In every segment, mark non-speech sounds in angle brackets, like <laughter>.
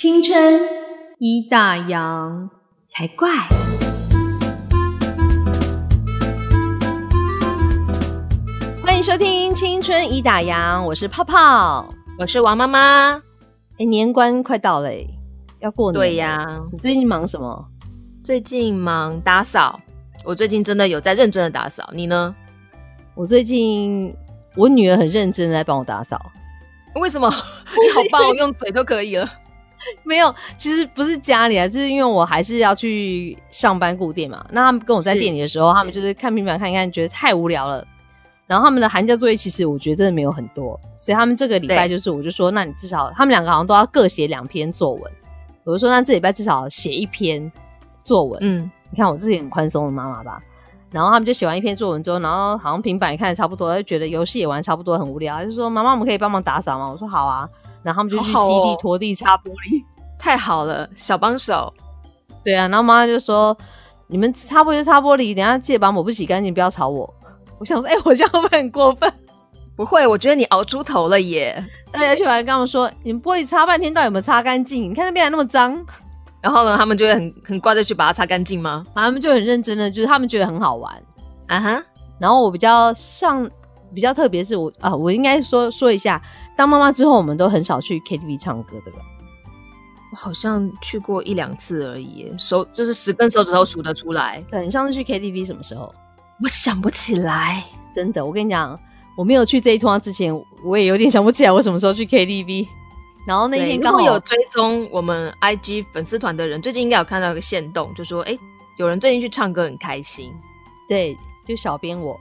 青春一大洋才怪。欢迎收听《青春一打烊》，我是泡泡，我是王妈妈。哎，年关快到了，要过年。对呀，你最近忙什么？最近忙打扫。我最近真的有在认真的打扫，你呢？我最近我女儿很认真的在帮我打扫。为什么？<laughs> 你好棒，我用嘴都可以了。<laughs> 没有，其实不是家里啊，就是因为我还是要去上班顾店嘛。那他们跟我在店里的时候，他们就是看平板看一看，觉得太无聊了。然后他们的寒假作业其实我觉得真的没有很多，所以他们这个礼拜就是我就说，那你至少他们两个好像都要各写两篇作文。我就说，那这礼拜至少写一篇作文。嗯，你看我自己很宽松的妈妈吧。然后他们就写完一篇作文之后，然后好像平板也看的差不多，就觉得游戏也玩差不多，很无聊，就说妈妈，我们可以帮忙打扫吗？我说好啊。然后他们就去吸地、拖地、擦玻璃，<laughs> 太好了，小帮手。对啊，然后妈妈就说：“你们擦玻璃就擦玻璃，等下记得把抹布洗干净，不要吵我。<laughs> ”我想说：“哎，我这样会不会很过分？”不会，我觉得你熬出头了耶。而且我还跟他们说：“你们玻璃擦半天，到底有没有擦干净？你看那边还那么脏。<laughs> ”然后呢，他们就会很很乖的去把它擦干净吗？他们就很认真的，就是他们觉得很好玩啊哈。然后我比较上比较特别是我啊，我应该说说一下。当妈妈之后，我们都很少去 KTV 唱歌的了。我好像去过一两次而已，手就是十根手指头数得出来。对你上次去 KTV 什么时候？我想不起来，真的。我跟你讲，我没有去这一趟之前，我也有点想不起来我什么时候去 KTV。然后那天刚好有追踪我们 IG 粉丝团的人，最近应该有看到一个线动，就说：“哎，有人最近去唱歌很开心。”对，就小编我。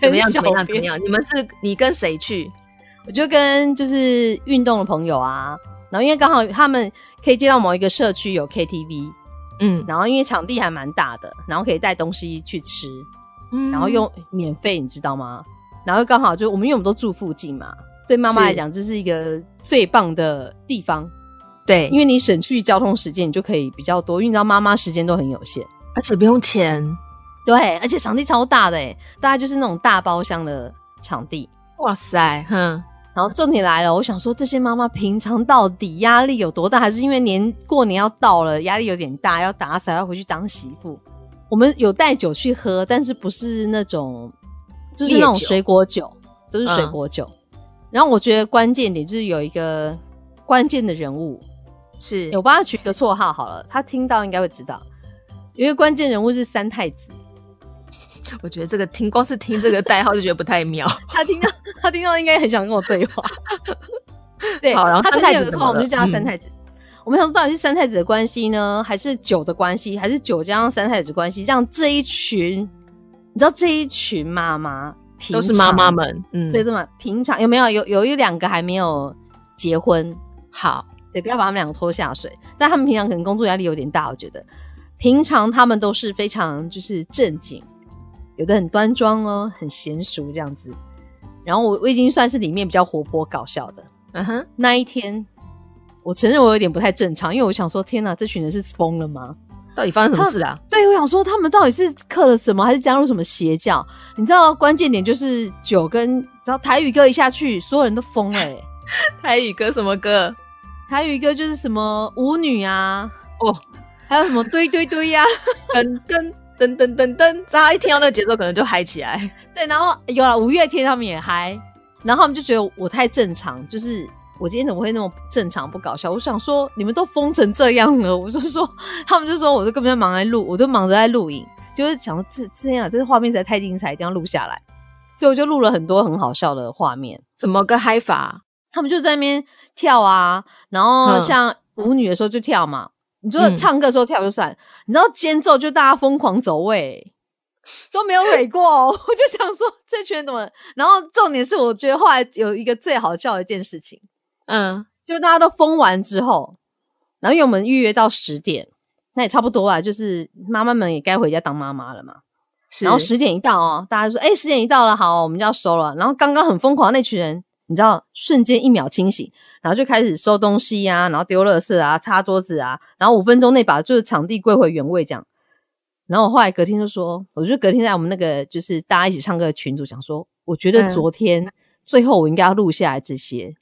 怎么样？怎么样？怎么样？你们是你跟谁去？我就跟就是运动的朋友啊，然后因为刚好他们可以接到某一个社区有 KTV，嗯，然后因为场地还蛮大的，然后可以带东西去吃，嗯，然后又免费，你知道吗？然后刚好就我们因为我们都住附近嘛，对妈妈来讲这是一个最棒的地方，对，因为你省去交通时间，你就可以比较多，因为你知道妈妈时间都很有限，而且不用钱。对，而且场地超大的哎，大概就是那种大包厢的场地。哇塞，哼！然后重点来了，我想说这些妈妈平常到底压力有多大？还是因为年过年要到了，压力有点大，要打扫，要回去当媳妇？我们有带酒去喝，但是不是那种，就是那种水果酒，都是水果酒。然后我觉得关键点就是有一个关键的人物，是我帮他取一个绰号好了，他听到应该会知道，有一个关键人物是三太子。我觉得这个听光是听这个代号就觉得不太妙。<laughs> 他听到他听到应该很想跟我对话。对，好，然后他三太子的时候，我们就叫他三太子。我们想说到底是三太子的关系呢，还是酒的关系，还是酒加上三太子关系，让这一群你知道这一群妈妈都是妈妈们，嗯，对，这么平常有没有有有一两个还没有结婚？好，对，不要把他们两个拖下水。但他们平常可能工作压力有点大，我觉得平常他们都是非常就是正经。有的很端庄哦，很娴熟这样子。然后我我已经算是里面比较活泼搞笑的。嗯哼，那一天我承认我有点不太正常，因为我想说，天哪，这群人是疯了吗？到底发生什么事啊？对，我想说他们到底是刻了什么，还是加入什么邪教？你知道关键点就是酒跟然后台语歌一下去，所有人都疯了。<laughs> 台语歌什么歌？台语歌就是什么舞女啊，哦，还有什么堆堆堆呀，<laughs> 噔噔。噔噔噔噔，大家一听到那个节奏，可能就嗨起来。<laughs> 对，然后有了五月天，他们也嗨，然后他们就觉得我太正常，就是我今天怎么会那么正常不搞笑？我想说，你们都疯成这样了，我就说，他们就说，我都根本就忙在录，我都忙着在录影，就是想说这这样，这个画面实在太精彩，一定要录下来，所以我就录了很多很好笑的画面。怎么个嗨法？他们就在那边跳啊，然后像舞女的时候就跳嘛。你说唱歌的时候跳就算，你知道间奏就大家疯狂走位，都没有蕊过。哦 <laughs> 我就想说这群人怎么？然后重点是，我觉得后来有一个最好笑的一件事情，嗯，就大家都疯完之后，然后因为我们预约到十点，那也差不多啊，就是妈妈们也该回家当妈妈了嘛。然后十点一到哦，大家说：“哎，十点一到了，好，我们就要收了。”然后刚刚很疯狂那群人。你知道，瞬间一秒清醒，然后就开始收东西呀，然后丢垃圾啊，擦桌子啊，然后五分钟内把就是场地归回原位这样。然后我后来隔天就说，我就隔天在我们那个就是大家一起唱歌的群组讲说，我觉得昨天最后我应该要录下来这些，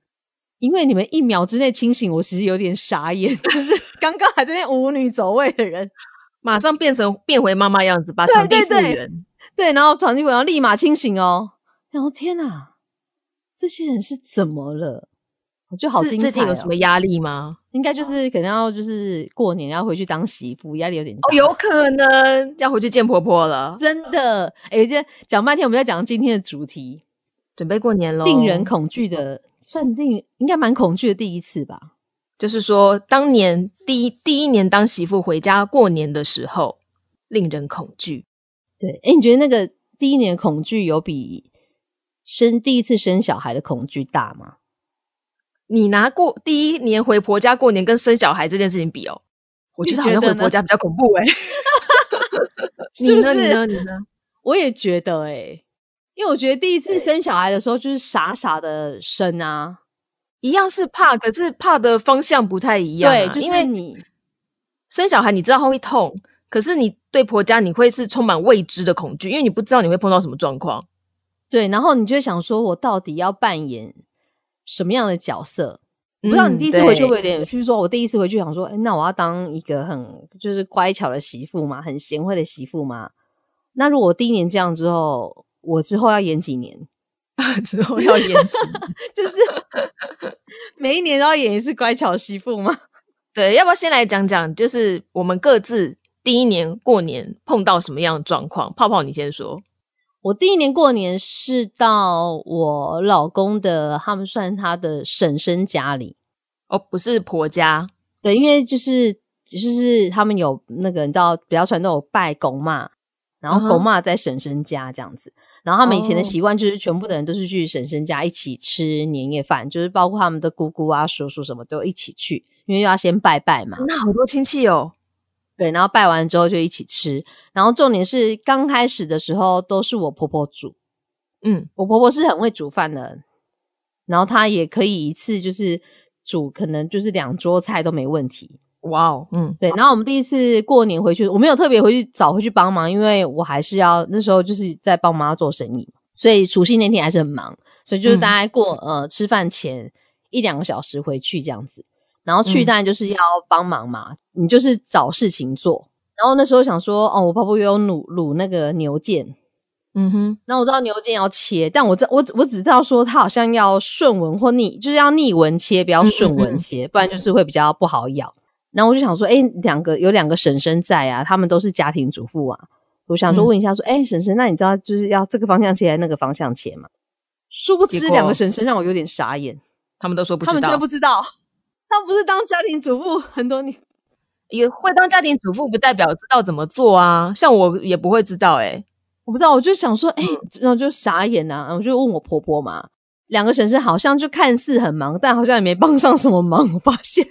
因为你们一秒之内清醒，我其实有点傻眼，<laughs> 就是刚刚还在那舞女走位的人，<laughs> 马上变成变回妈妈样子，把场地复原。对，然后场地复原，立马清醒哦。然后天哪，这些人是怎么了？我觉得好精彩。最近有什么压力吗？应该就是可能要就是过年要回去当媳妇，压力有点大。哦，有可能要回去见婆婆了。真的，哎，这讲半天，我们在讲今天的主题，准备过年喽。令人恐惧的，算令应该蛮恐惧的第一次吧。就是说，当年第一第一年当媳妇回家过年的时候，令人恐惧。对，哎，你觉得那个第一年恐惧有比生第一次生小孩的恐惧大吗？你拿过第一年回婆家过年跟生小孩这件事情比哦，我觉得好像回婆家比较恐怖哎。<laughs> 你呢？你呢？你呢？我也觉得哎，因为我觉得第一次生小孩的时候就是傻傻的生啊，一样是怕，可是怕的方向不太一样。对，就是你生小孩，你知道会痛，可是你对婆家你会是充满未知的恐惧，因为你不知道你会碰到什么状况。对，然后你就想说，我到底要扮演。什么样的角色？不知道你第一次回去会有点，就是说我第一次回去想说，哎，那我要当一个很就是乖巧的媳妇嘛，很贤惠的媳妇嘛。那如果我第一年这样之后，我之后要演几年？<laughs> 之后 <laughs> 要演几年？就是 <laughs> 每一年都要演一次乖巧媳妇吗？对，要不要先来讲讲，就是我们各自第一年过年碰到什么样的状况？泡泡，你先说。我第一年过年是到我老公的，他们算他的婶婶家里哦，不是婆家。对，因为就是就是他们有那个你知道比较传统有拜公妈，然后公妈在婶婶家这样子。然后他们以前的习惯就是全部的人都是去婶婶家一起吃年夜饭，就是包括他们的姑姑啊、叔叔什么都一起去，因为要先拜拜嘛。那好多亲戚哦。对，然后拜完之后就一起吃。然后重点是刚开始的时候都是我婆婆煮，嗯，我婆婆是很会煮饭的，然后她也可以一次就是煮，可能就是两桌菜都没问题。哇哦，嗯，对。然后我们第一次过年回去，我没有特别回去找回去帮忙，因为我还是要那时候就是在帮妈做生意，所以除夕那天还是很忙，所以就是大概过呃吃饭前一两个小时回去这样子。然后去当然就是要帮忙嘛，你就是找事情做。然后那时候想说，哦，我婆婆有卤卤那个牛腱，嗯哼。那我知道牛腱要切，但我这我我只知道说它好像要顺纹或逆，就是要逆纹切，不要顺纹切，不然就是会比较不好咬。然后我就想说，哎，两个有两个婶婶在啊，他们都是家庭主妇啊。我想说问一下，说，哎，婶婶，那你知道就是要这个方向切还是那个方向切吗？殊不知两个婶婶让我有点傻眼，他们都说不知道，他们绝对不知道。他不是当家庭主妇很多年，也会当家庭主妇，不代表知道怎么做啊。像我也不会知道，哎，我不知道，我就想说，哎，然后就傻眼呐。我就问我婆婆嘛，两个婶婶好像就看似很忙，但好像也没帮上什么忙。我发现，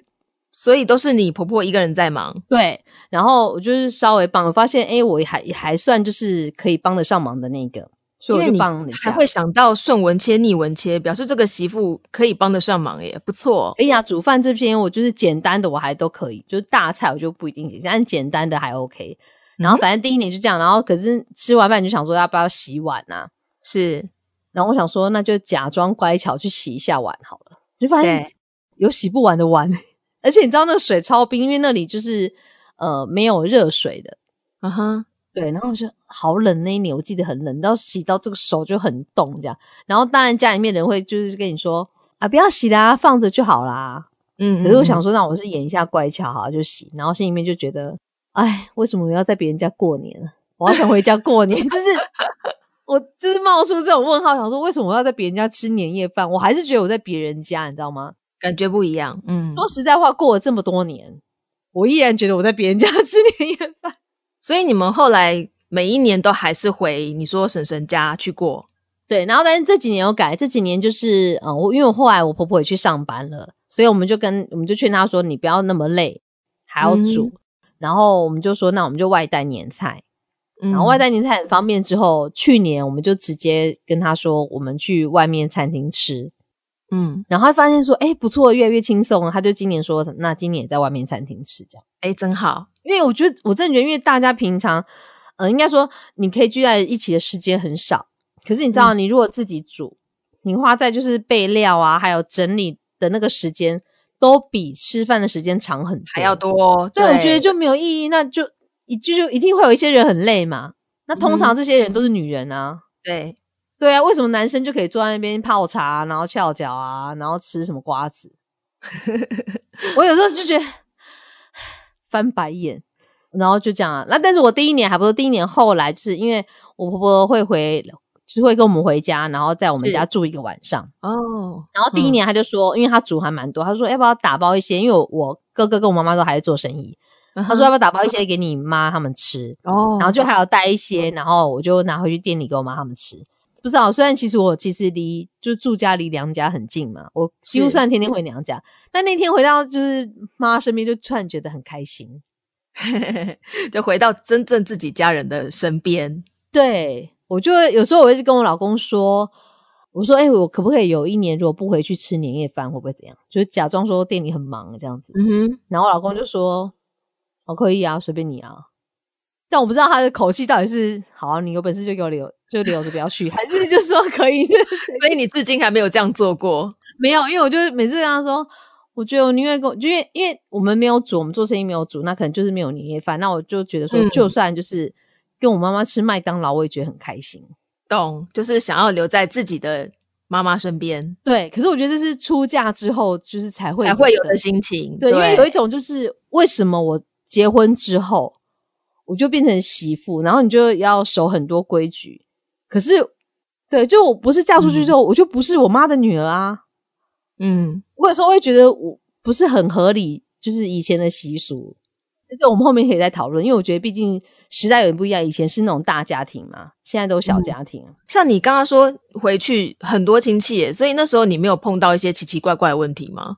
所以都是你婆婆一个人在忙。对，然后我就是稍微帮，我发现，哎，我还还算就是可以帮得上忙的那个。所以你还会想到顺纹切、逆纹切，表示这个媳妇可以帮得上忙耶，不错。哎呀，煮饭这边我就是简单的，我还都可以，就是大菜我就不一定行，但简单的还 OK。然后反正第一年就这样，然后可是吃完饭就想说要不要洗碗呐？是，然后我想说那就假装乖巧去洗一下碗好了，就发现有洗不完的碗，而且你知道那个水超冰，因为那里就是呃没有热水的，嗯哼。对，然后我就好冷那一年，我记得很冷，到洗到这个手就很冻这样。然后当然家里面人会就是跟你说啊，不要洗啦，放着就好啦。嗯，可是我想说，那我是演一下乖巧哈，就洗。然后心里面就觉得，哎，为什么我要在别人家过年呢？我好想回家过年，就是我就是冒出这种问号，想说为什么我要在别人家吃年夜饭？我还是觉得我在别人家，你知道吗？感觉不一样。嗯，说实在话，过了这么多年，我依然觉得我在别人家吃年夜饭。所以你们后来每一年都还是回你说婶婶家去过，对。然后但是这几年有改，这几年就是嗯，我因为我后来我婆婆也去上班了，所以我们就跟我们就劝她说，你不要那么累，还要煮。然后我们就说，那我们就外带年菜。然后外带年菜很方便。之后去年我们就直接跟她说，我们去外面餐厅吃。嗯，然后他发现说，哎，不错，越来越轻松。他就今年说，那今年也在外面餐厅吃，这样，哎，真好。因为我觉得，我真的觉得，因为大家平常，呃，应该说，你可以聚在一起的时间很少。可是你知道，你如果自己煮，你花在就是备料啊，还有整理的那个时间都比吃饭的时间长很多，还要多。哦对，我觉得就没有意义，那就一就就一定会有一些人很累嘛。那通常这些人都是女人啊。对，对啊，为什么男生就可以坐在那边泡茶，然后翘脚啊，然后吃什么瓜子？我有时候就觉得翻白眼，然后就这样。那但是我第一年还不是第一年，后来就是因为我婆婆会回，就是会跟我们回家，然后在我们家住一个晚上。哦。然后第一年他就说，因为他煮还蛮多，他说要不要打包一些？因为我哥哥跟我妈妈都还在做生意，他说要不要打包一些给你妈他们吃？哦。然后就还要带一些，然后我就拿回去店里给我妈他们吃。不知道，虽然其实我其实离就住家离娘家很近嘛，我几乎算天天回娘家。但那天回到就是妈身边，就突然觉得很开心，<laughs> 就回到真正自己家人的身边。对我就有时候我会跟我老公说，我说：“哎，我可不可以有一年如果不回去吃年夜饭，会不会怎样？就是假装说店里很忙这样子。”嗯哼。然后我老公就说：“我可以啊，随便你啊。”但我不知道他的口气到底是好，你有本事就给我留，就留着不要去，<laughs> 还 <laughs> 是就说可以？<laughs> 所以你至今还没有这样做过？没有，因为我就每次跟他说，我觉得我宁愿跟，因为因为我们没有煮，我们做生意没有煮，那可能就是没有年夜饭。那我就觉得说，就算就是跟我妈妈吃麦当劳，我也觉得很开心。懂，就是想要留在自己的妈妈身边。对，可是我觉得这是出嫁之后就是才会才会有的心情。对，因为有一种就是为什么我结婚之后。我就变成媳妇，然后你就要守很多规矩。可是，对，就我不是嫁出去之后，我就不是我妈的女儿啊。嗯，我有时候会觉得我不是很合理，就是以前的习俗。但是我们后面可以再讨论，因为我觉得毕竟时代有点不一样，以前是那种大家庭嘛，现在都小家庭。像你刚刚说回去很多亲戚，所以那时候你没有碰到一些奇奇怪怪的问题吗？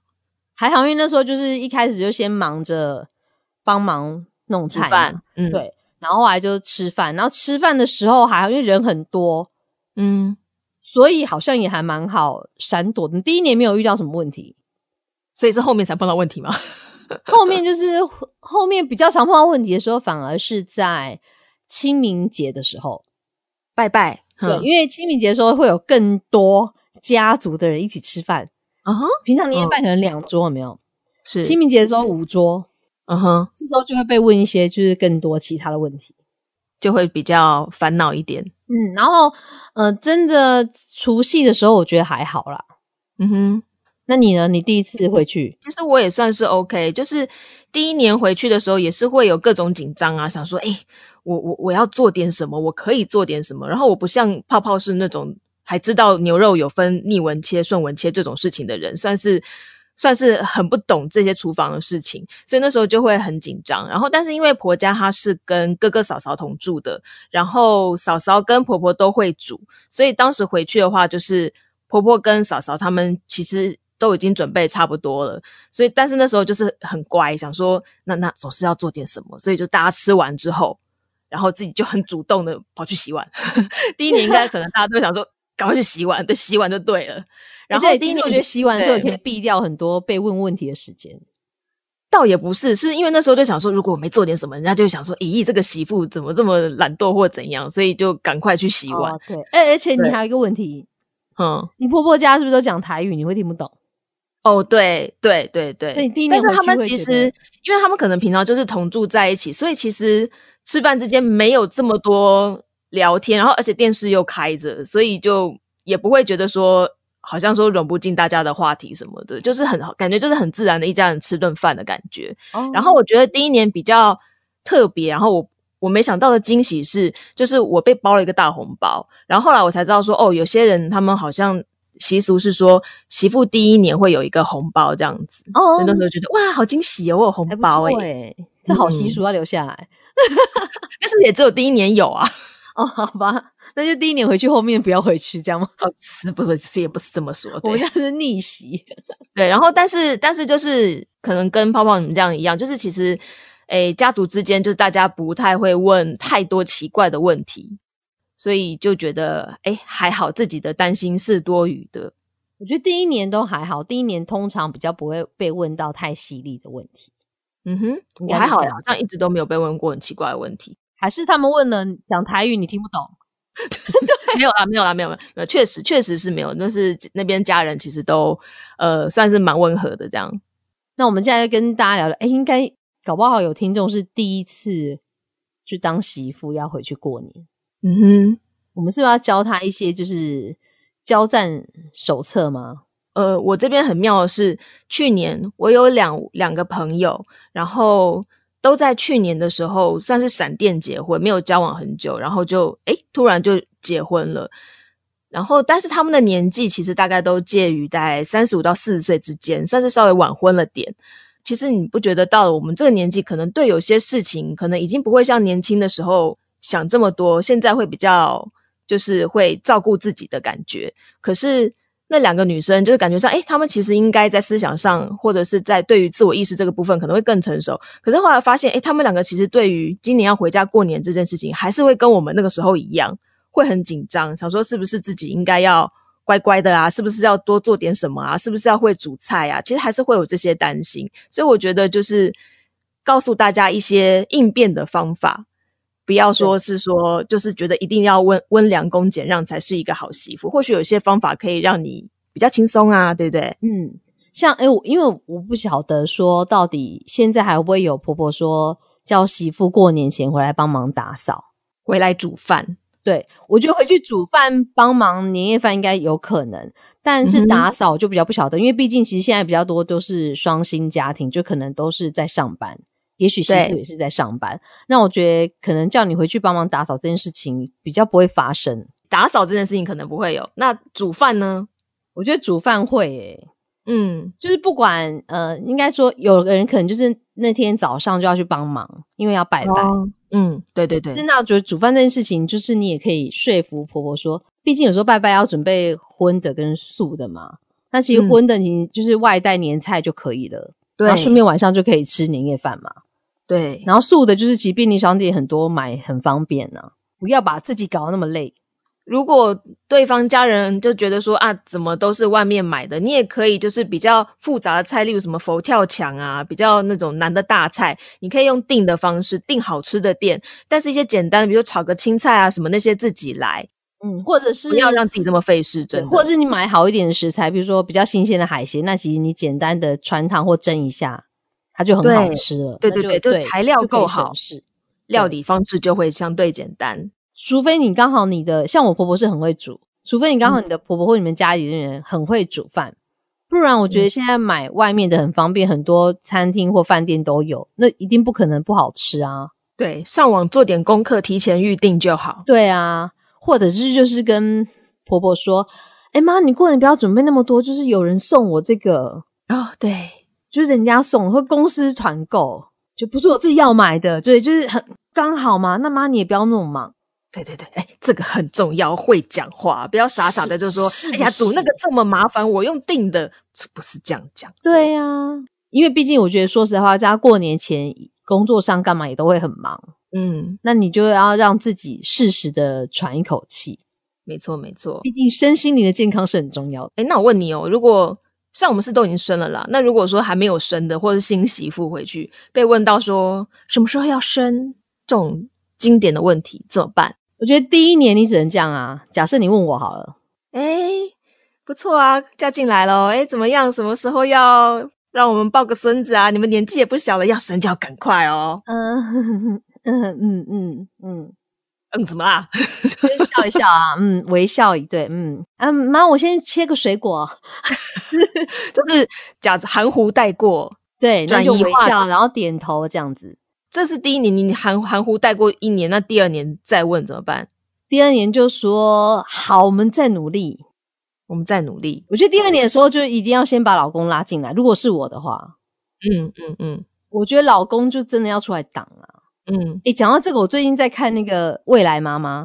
还好，因为那时候就是一开始就先忙着帮忙。弄菜，嗯，对，然后后来就吃饭，然后吃饭的时候还因为人很多，嗯，所以好像也还蛮好闪躲。你第一年没有遇到什么问题，所以是后面才碰到问题吗？<laughs> 后面就是后面比较常碰到问题的时候，反而是在清明节的时候拜拜。对，因为清明节的时候会有更多家族的人一起吃饭啊。平常年夜饭可能两桌，有没有？是清明节的时候五桌。嗯哼，这时候就会被问一些就是更多其他的问题，就会比较烦恼一点。嗯，然后呃，真的除夕的时候，我觉得还好啦。嗯哼，那你呢？你第一次回去，其实我也算是 OK。就是第一年回去的时候，也是会有各种紧张啊，想说，哎，我我我要做点什么，我可以做点什么。然后我不像泡泡是那种还知道牛肉有分逆纹切、顺纹切这种事情的人，算是。算是很不懂这些厨房的事情，所以那时候就会很紧张。然后，但是因为婆家她是跟哥哥嫂嫂同住的，然后嫂嫂跟婆婆都会煮，所以当时回去的话，就是婆婆跟嫂嫂他们其实都已经准备差不多了。所以，但是那时候就是很乖，想说那那总是要做点什么，所以就大家吃完之后，然后自己就很主动的跑去洗碗。<laughs> 第一年应该可能大家都想说赶快去洗碗，对，洗碗就对了。然后第一年我觉得洗碗的时候可以避掉很多被问问题的时间，倒也不是，是因为那时候就想说，如果我没做点什么，人家就想说，咦，这个媳妇怎么这么懒惰或怎样，所以就赶快去洗碗。对，而而且你还有一个问题，嗯，你婆婆家是不是都讲台语？你会听不懂？哦，对对对对，所以第一年他们其实，因为他们可能平常就是同住在一起，所以其实吃饭之间没有这么多聊天，然后而且电视又开着，所以就也不会觉得说。好像说融不进大家的话题什么的，就是很好感觉就是很自然的一家人吃顿饭的感觉。然后我觉得第一年比较特别，然后我我没想到的惊喜是，就是我被包了一个大红包。然后后来我才知道说，哦，有些人他们好像习俗是说媳妇第一年会有一个红包这样子。哦，所以那时候觉得哇，好惊喜哦，我有红包哎，这好习俗要留下来。<laughs> 但是也只有第一年有啊。哦，好吧，那就第一年回去，后面不要回去，这样吗？<laughs> 哦，是不是也不是这么说，<laughs> 我们家是逆袭。<laughs> 对，然后但是但是就是可能跟泡泡你们这样一样，就是其实诶家族之间就是大家不太会问太多奇怪的问题，所以就觉得诶还好，自己的担心是多余的。我觉得第一年都还好，第一年通常比较不会被问到太犀利的问题。嗯哼，我还好，好像一直都没有被问过很奇怪的问题。还是他们问了讲台语你听不懂，<laughs> 对，<laughs> 没有啦，没有啦，没有，没有，确实，确实是没有。那是那边家人其实都呃算是蛮温和的这样。那我们现在跟大家聊聊，哎，应该搞不好有听众是第一次去当媳妇要回去过年。嗯哼，我们是不是要教他一些就是交战手册吗？呃，我这边很妙的是，去年我有两两个朋友，然后。都在去年的时候算是闪电结婚，没有交往很久，然后就哎突然就结婚了。然后，但是他们的年纪其实大概都介于在三十五到四十岁之间，算是稍微晚婚了点。其实你不觉得到了我们这个年纪，可能对有些事情可能已经不会像年轻的时候想这么多，现在会比较就是会照顾自己的感觉。可是。那两个女生就是感觉上，哎，她们其实应该在思想上，或者是在对于自我意识这个部分可能会更成熟。可是后来发现，哎，她们两个其实对于今年要回家过年这件事情，还是会跟我们那个时候一样，会很紧张，想说是不是自己应该要乖乖的啊，是不是要多做点什么啊，是不是要会煮菜啊？其实还是会有这些担心。所以我觉得就是告诉大家一些应变的方法。不要说是说，就是觉得一定要温温良恭俭让才是一个好媳妇。或许有些方法可以让你比较轻松啊，对不对？嗯，像哎，我因为我不晓得说到底现在还会不会有婆婆说叫媳妇过年前回来帮忙打扫，回来煮饭。对我觉得回去煮饭帮忙年夜饭应该有可能，但是打扫就比较不晓得，因为毕竟其实现在比较多都是双薪家庭，就可能都是在上班。也许媳妇也是在上班，那我觉得可能叫你回去帮忙打扫这件事情比较不会发生。打扫这件事情可能不会有，那煮饭呢？我觉得煮饭会诶，嗯，就是不管呃，应该说有的人可能就是那天早上就要去帮忙，因为要拜拜。嗯，对对对。那我觉得煮饭这件事情，就是你也可以说服婆婆说，毕竟有时候拜拜要准备荤的跟素的嘛。那其实荤的你就是外带年菜就可以了，对，顺便晚上就可以吃年夜饭嘛。对，然后素的就是其实便利商店很多买很方便呢，不要把自己搞得那么累。如果对方家人就觉得说啊，怎么都是外面买的，你也可以就是比较复杂的菜，例如什么佛跳墙啊，比较那种难的大菜，你可以用订的方式订好吃的店，但是一些简单的，比如炒个青菜啊什么那些自己来，嗯，或者是不要让自己这么费事，真的。或者是你买好一点的食材，比如说比较新鲜的海鲜，那其实你简单的穿烫或蒸一下。它就很好吃了，对对对，就材料够好，是料理方式就会相对简单。除非你刚好你的像我婆婆是很会煮，除非你刚好你的婆婆或你们家里的人很会煮饭，不然我觉得现在买外面的很方便，很多餐厅或饭店都有，那一定不可能不好吃啊。对，上网做点功课，提前预定就好。对啊，或者是就是跟婆婆说，哎妈，你过年不要准备那么多，就是有人送我这个哦，对。就是人家送或公司团购，就不是我自己要买的，对，就是很刚好嘛。那妈你也不要那么忙，对对对，哎，这个很重要，会讲话，不要傻傻的就说，哎呀，煮那个这么麻烦，我用订的，不是这样讲。对呀，因为毕竟我觉得，说实话，在过年前工作上干嘛也都会很忙，嗯，那你就要让自己适时的喘一口气。没错没错，毕竟身心灵的健康是很重要的。哎，那我问你哦，如果。像我们是都已经生了啦，那如果说还没有生的，或是新媳妇回去被问到说什么时候要生这种经典的问题怎么办？我觉得第一年你只能这样啊。假设你问我好了，哎，不错啊，嫁进来了，哎，怎么样？什么时候要让我们抱个孙子啊？你们年纪也不小了，要生就要赶快哦。嗯嗯嗯嗯嗯。嗯，怎么啦？<laughs> 就笑一笑啊，嗯，微笑一对，嗯，嗯，妈，我先切个水果，<laughs> 就是假含糊带过，对，那就微笑，然后点头这样子。这是第一年，你含含糊带过一年，那第二年再问怎么办？第二年就说好，我们再努力，我们再努力。我觉得第二年的时候就一定要先把老公拉进来。如果是我的话，嗯嗯嗯，我觉得老公就真的要出来挡了。嗯，诶，讲到这个，我最近在看那个《未来妈妈》，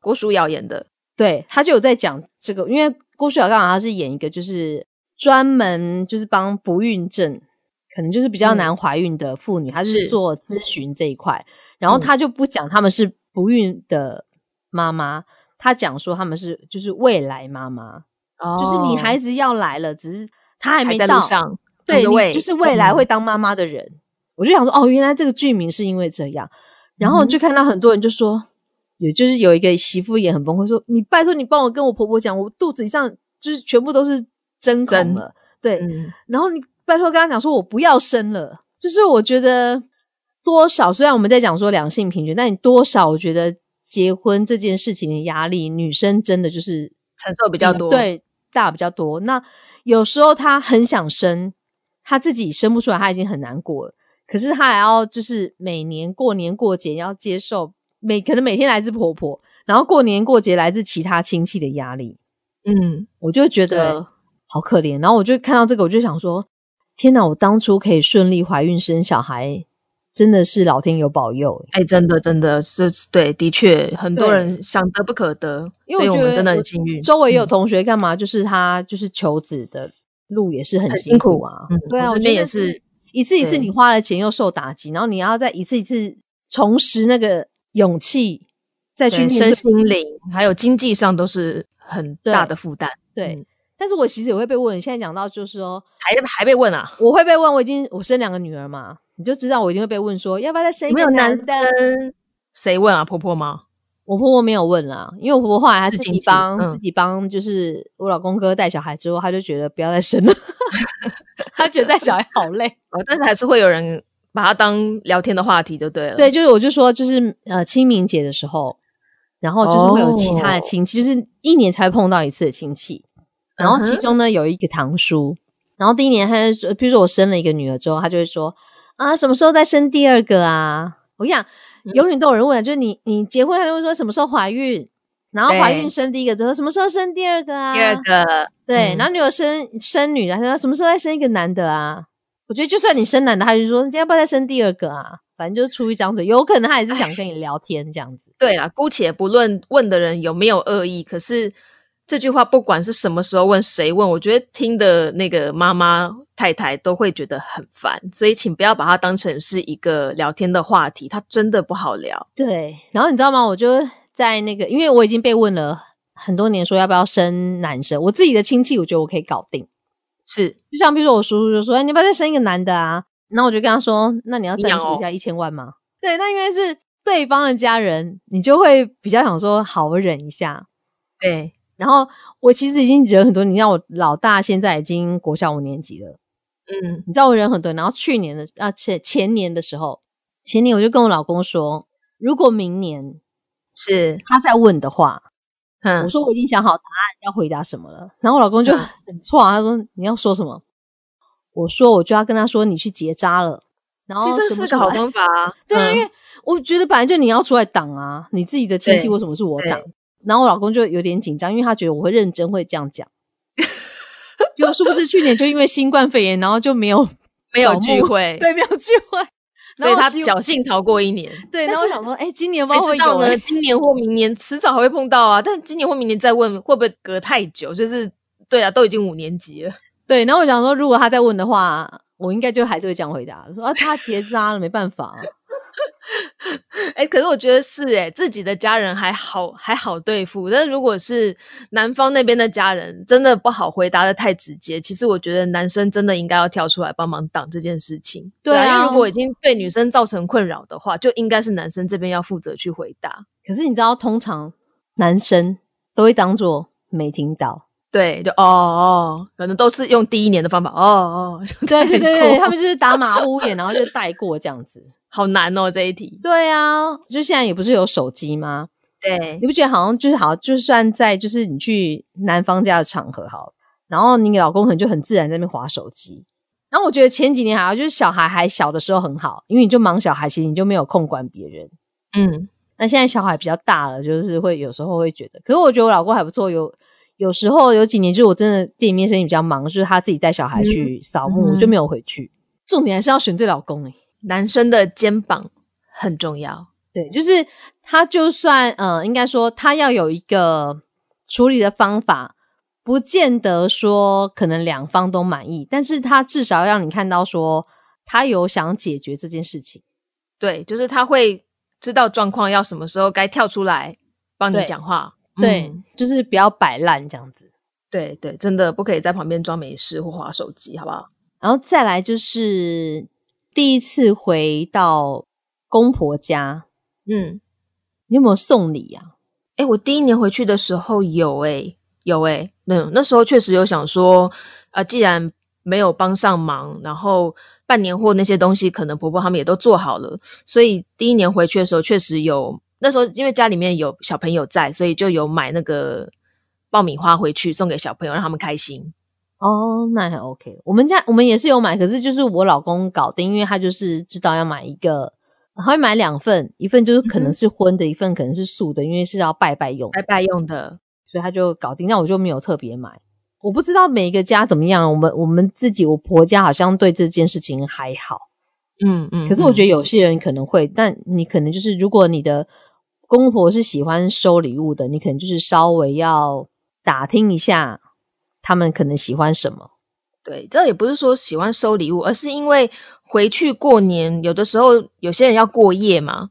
郭书瑶演的，对他就有在讲这个，因为郭书瑶刚好他是演一个，就是专门就是帮不孕症，可能就是比较难怀孕的妇女，他是。做咨询这一块，然后他就不讲他们是不孕的妈妈，他讲说他们是就是未来妈妈，就是你孩子要来了，只是她还没到，对，就是未来会当妈妈的人。我就想说，哦，原来这个剧名是因为这样，然后就看到很多人就说，也就是有一个媳妇也很崩溃，说你拜托你帮我跟我婆婆讲，我肚子以上就是全部都是针孔了，对，然后你拜托跟他讲说我不要生了，就是我觉得多少虽然我们在讲说两性平权，但你多少我觉得结婚这件事情的压力，女生真的就是承受比较多，对，大比较多。那有时候她很想生，她自己生不出来，她已经很难过了，可是她还要就是每年过年过节要接受。每可能每天来自婆婆，然后过年过节来自其他亲戚的压力，嗯，我就觉得好可怜。然后我就看到这个，我就想说：天哪！我当初可以顺利怀孕生小孩，真的是老天有保佑。哎，真的，真的是对，的确很多人想得不可得，因为我们真的很幸运。周围也有同学干嘛？就是他就是求子的路也是很辛苦啊。对啊，我觉得也是一次一次你花了钱又受打击，然后你要再一次一次重拾那个。勇气再去身心灵，还有经济上都是很大的负担。对，但是我其实也会被问。现在讲到就是说，还还被问啊？我会被问。我已经我生两个女儿嘛，你就知道我一定会被问说，要不要再生一个男的？谁问啊？婆婆吗？我婆婆没有问啦，因为我婆婆后来她自己帮自己帮，就是我老公哥带小孩之后，她就觉得不要再生了，<laughs> 她觉得带小孩好累。<laughs> 哦，但是还是会有人。把它当聊天的话题就对了。对，就是我就说，就是呃清明节的时候，然后就是会有其他的亲戚，就是一年才碰到一次的亲戚。然后其中呢有一个堂叔，然后第一年他就说，比如说我生了一个女儿之后，他就会说啊，什么时候再生第二个啊？我跟你讲，永远都有人问，就是你你结婚，他就会说什么时候怀孕，然后怀孕生第一个之后，什么时候生第二个啊？第二个，对，然后你有生生女的，他说什么时候再生一个男的啊？我觉得就算你生男的，他就说你要不要再生第二个啊？反正就是出一张嘴，有可能他也是想跟你聊天这样子。对啊，姑且不论问的人有没有恶意，可是这句话不管是什么时候问谁问，我觉得听的那个妈妈太太都会觉得很烦，所以请不要把它当成是一个聊天的话题，它真的不好聊。对，然后你知道吗？我就在那个，因为我已经被问了很多年，说要不要生男生，我自己的亲戚，我觉得我可以搞定。是，就像比如说我叔叔就说：“你要不要再生一个男的啊？”那我就跟他说：“那你要赞助一下一千万吗？”对，那因为是对方的家人，你就会比较想说：“好，我忍一下。”对。然后我其实已经忍很多，你知道我老大现在已经国小五年级了，嗯，你知道我忍很多。然后去年的啊前前年的时候，前年我就跟我老公说：“如果明年是他再问的话。”嗯我说我已经想好答案要回答什么了，然后我老公就很错，啊他说你要说什么？我说我就要跟他说你去结扎了。然后其实是个好方法啊，<laughs> 对啊，因为我觉得本来就你要出来挡啊，你自己的亲戚为什么是我挡？然后我老公就有点紧张，因为他觉得我会认真会这样讲。结果殊不知去年就因为新冠肺炎，然后就没有 <laughs> 没有聚会，对，没有聚会。<laughs> 所以他侥幸逃过一年，对。然后我想说，哎，今年谁知道呢？今年或明年迟早还会碰到啊。但今年或明年再问，会不会隔太久？就是对啊，都已经五年级了。<laughs> 对。然后我想说，如果他再问的话，我应该就还是会这样回答，说啊，他结扎了，没办法。<laughs> 哎，可是我觉得是哎，自己的家人还好还好对付，但是如果是男方那边的家人，真的不好回答的太直接。其实我觉得男生真的应该要跳出来帮忙挡这件事情。对啊，因为如果已经对女生造成困扰的话，就应该是男生这边要负责去回答。可是你知道，通常男生都会当做没听到，对，就哦哦，可能都是用第一年的方法，哦哦，对对对对，他们就是打马虎眼，然后就带过这样子。好难哦，这一题。对啊，就现在也不是有手机吗？对，你不觉得好像就是好，就算在就是你去男方家的场合，好，然后你老公可能就很自然在那边划手机。然后我觉得前几年好像，就是小孩还小的时候很好，因为你就忙小孩，其实你就没有空管别人。嗯，那现在小孩比较大了，就是会有时候会觉得，可是我觉得我老公还不错，有有时候有几年就是我真的店里面生意比较忙，就是他自己带小孩去扫墓，我就没有回去。重点还是要选对老公哎。男生的肩膀很重要，对，就是他就算呃，应该说他要有一个处理的方法，不见得说可能两方都满意，但是他至少让你看到说他有想解决这件事情，对，就是他会知道状况要什么时候该跳出来帮你讲话，对，就是不要摆烂这样子，对对，真的不可以在旁边装没事或划手机，好不好？然后再来就是。第一次回到公婆家，嗯，你有没有送礼呀？哎，我第一年回去的时候有哎，有哎，嗯，那时候确实有想说，啊，既然没有帮上忙，然后办年货那些东西，可能婆婆他们也都做好了，所以第一年回去的时候，确实有那时候因为家里面有小朋友在，所以就有买那个爆米花回去送给小朋友，让他们开心。哦，那还 OK。我们家我们也是有买，可是就是我老公搞定，因为他就是知道要买一个。他会买两份，一份就是可能是荤的，一份可能是素的，因为是要拜拜用，拜拜用的，所以他就搞定。那我就没有特别买。我不知道每一个家怎么样，我们我们自己，我婆家好像对这件事情还好。嗯嗯。可是我觉得有些人可能会，但你可能就是，如果你的公婆是喜欢收礼物的，你可能就是稍微要打听一下，他们可能喜欢什么。对，这也不是说喜欢收礼物，而是因为。回去过年，有的时候有些人要过夜嘛，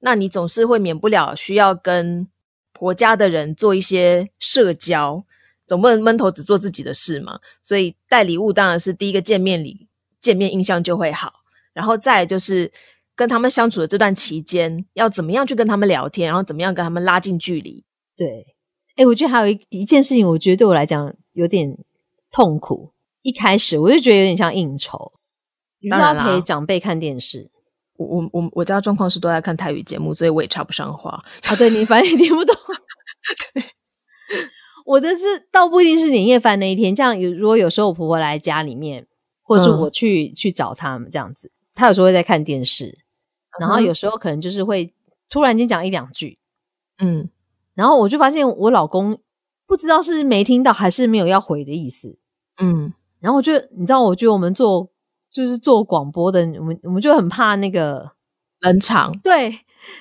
那你总是会免不了需要跟婆家的人做一些社交，总不能闷头只做自己的事嘛。所以带礼物当然是第一个见面礼，见面印象就会好。然后再就是跟他们相处的这段期间，要怎么样去跟他们聊天，然后怎么样跟他们拉近距离。对，哎，我觉得还有一一件事情，我觉得对我来讲有点痛苦。一开始我就觉得有点像应酬。当然陪长辈看电视，我我我我家状况是都在看泰语节目，所以我也插不上话啊。对你反正也听不懂。<laughs> 对，我的是倒不一定是年夜饭那一天，这样有如果有时候我婆婆来家里面，或者是我去去找他们这样子，他有时候会在看电视，然后有时候可能就是会突然间讲一两句，嗯，然后我就发现我老公不知道是没听到还是没有要回的意思，嗯，然后我就你知道，我觉得我们做。就是做广播的，我们我们就很怕那个冷场。对，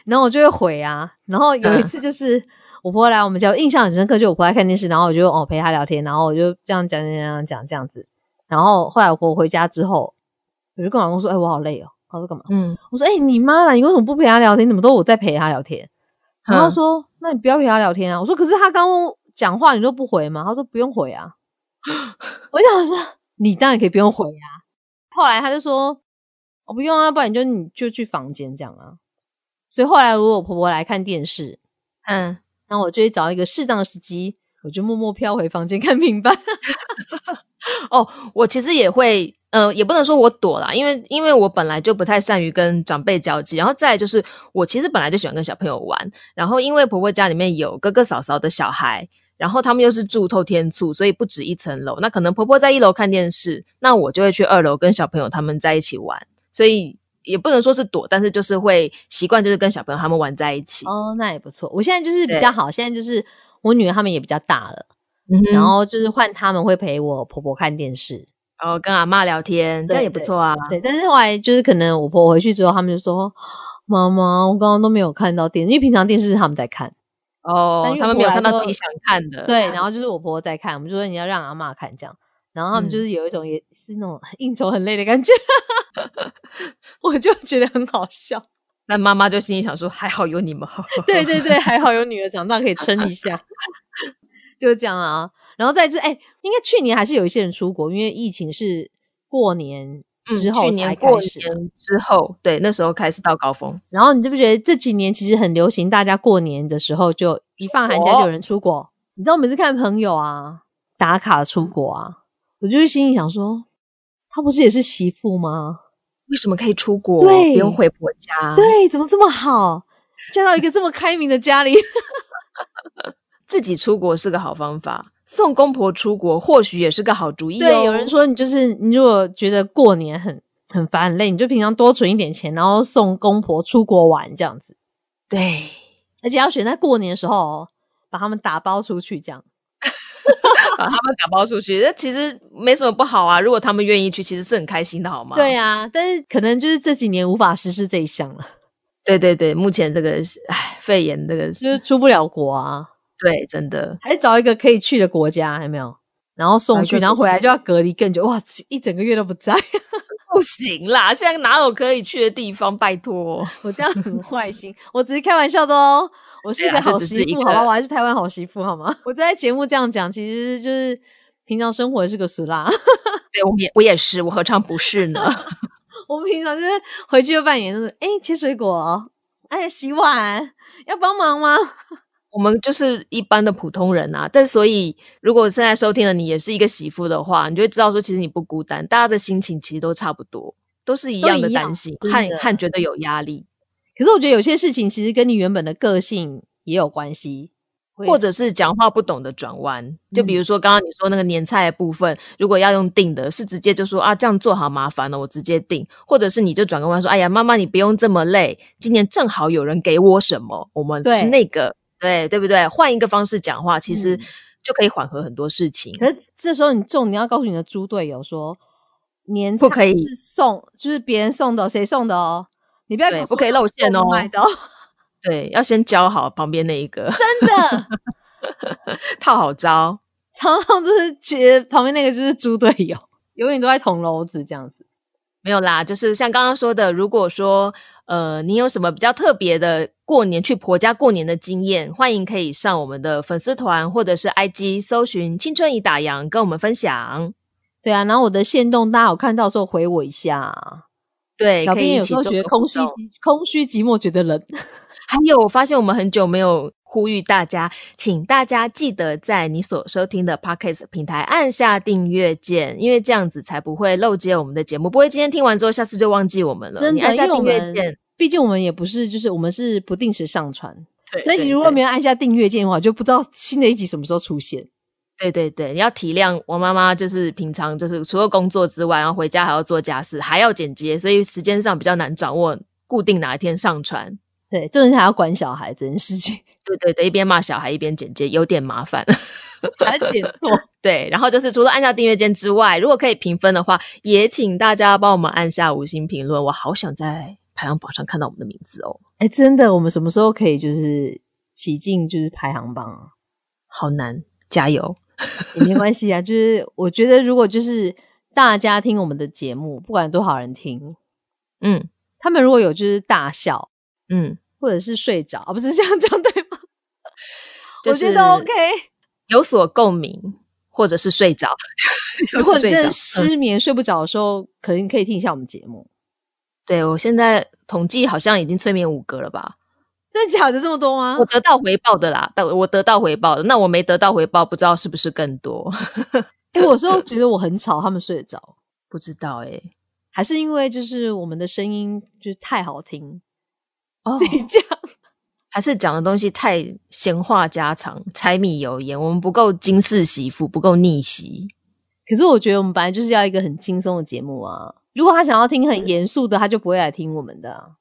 然后我就会回啊。然后有一次就是我婆婆来我们家，印象很深刻，就我婆婆看电视，然后我就哦陪她聊天，然后我就这样讲讲讲讲这样子。然后后来我婆婆回家之后，我就跟老公说：“哎，我好累哦。”他说：“干嘛？”嗯，我说：“哎，你妈啦，你为什么不陪她聊天？怎么都我在陪她聊天？”然后说：“那你不要陪他聊天啊。”我说：“可是他刚讲话你都不回吗？”他说：“不用回啊。<laughs> ”我想说：“你当然可以不用回啊。”后来他就说：“我不用啊，不然你就你就去房间这样啊。”所以后来如果我婆婆来看电视，嗯，那我就会找一个适当的时机，我就默默飘回房间 <laughs> 看平板。<laughs> 哦，我其实也会，呃，也不能说我躲啦，因为因为我本来就不太善于跟长辈交际，然后再就是我其实本来就喜欢跟小朋友玩，然后因为婆婆家里面有哥哥嫂嫂的小孩。然后他们又是住透天厝，所以不止一层楼。那可能婆婆在一楼看电视，那我就会去二楼跟小朋友他们在一起玩。所以也不能说是躲，但是就是会习惯，就是跟小朋友他们玩在一起。哦，那也不错。我现在就是比较好，现在就是我女儿他们也比较大了，嗯、然后就是换他们会陪我婆婆看电视，然后跟阿妈聊天，这样也不错啊。对，但是后来就是可能我婆婆回去之后，他们就说：“妈妈，我刚刚都没有看到电视，因为平常电视是他们在看。”哦，他们没有看到自己想看的。对，然后就是我婆婆在看，我们就说你要让阿妈看这样，然后他们就是有一种也是那种应酬很累的感觉，<laughs> 我就觉得很好笑。那妈妈就心里想说，还好有你们。<laughs> 对对对，还好有女儿长大可以撑一下，<laughs> 就这样啊。然后再就是，哎，应该去年还是有一些人出国，因为疫情是过年。之后才开始，之后对那时候开始到高峰。然后你就不觉得这几年其实很流行，大家过年的时候就一放寒假就有人出国。你知道每次看朋友啊打卡出国啊，我就是心里想说，他不是也是媳妇吗？为什么可以出国？对，不用回婆家？对，怎么这么好，嫁到一个这么开明的家里？<laughs> 自己出国是个好方法。送公婆出国或许也是个好主意。对，有人说你就是你，如果觉得过年很很烦很累，你就平常多存一点钱，然后送公婆出国玩这样子。对，而且要选在过年的时候把他们打包出去，这样 <laughs> 把他们打包出去，那其实没什么不好啊。如果他们愿意去，其实是很开心的，好吗？对啊，但是可能就是这几年无法实施这一项了。对对对，目前这个唉，肺炎这个 <laughs> 就是出不了国啊。对，真的，还是找一个可以去的国家，有没有？然后送去，然后回来就要隔离更久，哇，一整个月都不在，<laughs> 不行啦！现在哪有可以去的地方？拜托，<laughs> 我这样很坏心，我只是开玩笑的哦。我是个好媳妇，好吧？我还是台湾好媳妇，好吗？我在节目这样讲，其实就是平常生活也是个死啦。<laughs> 对，我也我也是，我何尝不是呢？我们平常就是回去就扮演，就是哎，切水果。哎，洗碗要帮忙吗？我们就是一般的普通人啊，但所以如果现在收听了你也是一个媳妇的话，你就会知道说，其实你不孤单，大家的心情其实都差不多，都是一样的担心和和觉得有压力。可是我觉得有些事情其实跟你原本的个性也有关系。或者是讲话不懂得转弯，就比如说刚刚你说那个年菜的部分，如果要用定的，是直接就说啊这样做好麻烦了，我直接定，或者是你就转个弯说，哎呀妈妈你不用这么累，今年正好有人给我什么，我们吃那个，对对不对？换一个方式讲话，其实就可以缓和很多事情。可是这时候你重你要告诉你的猪队友说，年不可以送，就是别人送的，谁送的哦？你不要不可以露馅哦。<laughs> 对，要先教好旁边那一个，真的 <laughs> 套好招，常常就是觉旁边那个就是猪队友，永远都在捅娄子这样子。没有啦，就是像刚刚说的，如果说呃你有什么比较特别的过年去婆家过年的经验，欢迎可以上我们的粉丝团或者是 IG 搜寻“青春已打烊”跟我们分享。对啊，然后我的线动大家有看到时候回我一下。对，小编有时候觉得空虚空虚寂寞，觉得冷。<laughs> 还有，我发现我们很久没有呼吁大家，请大家记得在你所收听的 Podcast 平台按下订阅键，因为这样子才不会漏接我们的节目，不会今天听完之后，下次就忘记我们了。真的，按下订阅键，毕竟我们也不是，就是我们是不定时上传，所以你如果没有按下订阅键的话，就不知道新的一集什么时候出现。对对对，你要体谅我妈妈，就是平常就是除了工作之外，然后回家还要做家事，还要剪接，所以时间上比较难掌握，固定哪一天上传。对，就是还要管小孩这件事情。<laughs> 对对对，一边骂小孩一边剪接，有点麻烦，<laughs> 还剪错。<laughs> 对，然后就是除了按下订阅键之外，如果可以评分的话，也请大家帮我们按下五星评论。我好想在排行榜上看到我们的名字哦！哎，真的，我们什么时候可以就是挤进就是排行榜啊？好难，加油！<laughs> 也没关系啊，就是我觉得如果就是大家听我们的节目，不管多少人听，嗯，他们如果有就是大笑。嗯，或者是睡着，不是 <laughs> 这样讲对吗？<laughs> 我觉得 OK，有所共鸣，或者是睡着。如果你真的失眠睡不着的时候，可能可以听一下我们节目。对我现在统计好像已经催眠五个了吧？<laughs> 真的假的这么多吗？我得到回报的啦，但我得到回报的，那我没得到回报，不知道是不是更多？<laughs> 哎，我说觉得我很吵，他们睡得着，<laughs> 不知道哎，还是因为就是我们的声音就是太好听。自己讲，还是讲的东西太闲话家常、柴米油盐，我们不够金世媳妇，不够逆袭。可是我觉得我们本来就是要一个很轻松的节目啊！如果他想要听很严肃的，他就不会来听我们的。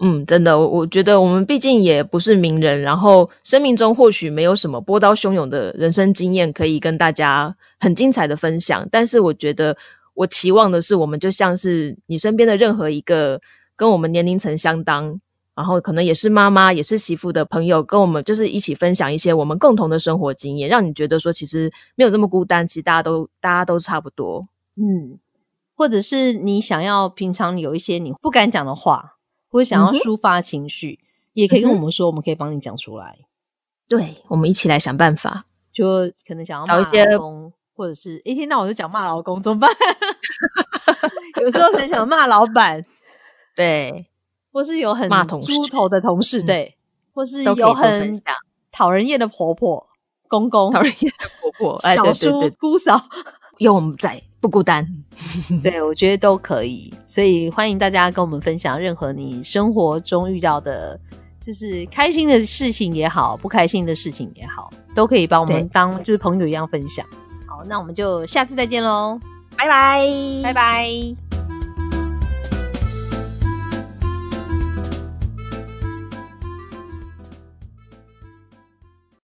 嗯，真的，我我觉得我们毕竟也不是名人，然后生命中或许没有什么波涛汹涌的人生经验可以跟大家很精彩的分享。但是我觉得，我期望的是，我们就像是你身边的任何一个跟我们年龄层相当。然后可能也是妈妈，也是媳妇的朋友，跟我们就是一起分享一些我们共同的生活经验，让你觉得说其实没有这么孤单，其实大家都大家都差不多。嗯，或者是你想要平常有一些你不敢讲的话，或者想要抒发情绪，也可以跟我们说，我们可以帮你讲出来。对，我们一起来想办法。就可能想要找一些，或者是一天到晚就讲骂老公怎么办？<laughs> 有时候很想骂老板。<laughs> 对。或是有很猪头的同事，对，或是有很讨人厌的婆婆、公公，讨人厌的婆婆、<laughs> 小叔、姑嫂，有我们在，不孤单。<laughs> 对，我觉得都可以，所以欢迎大家跟我们分享任何你生活中遇到的，就是开心的事情也好，不开心的事情也好，都可以把我们当就是朋友一样分享。好，那我们就下次再见喽，拜拜，拜拜。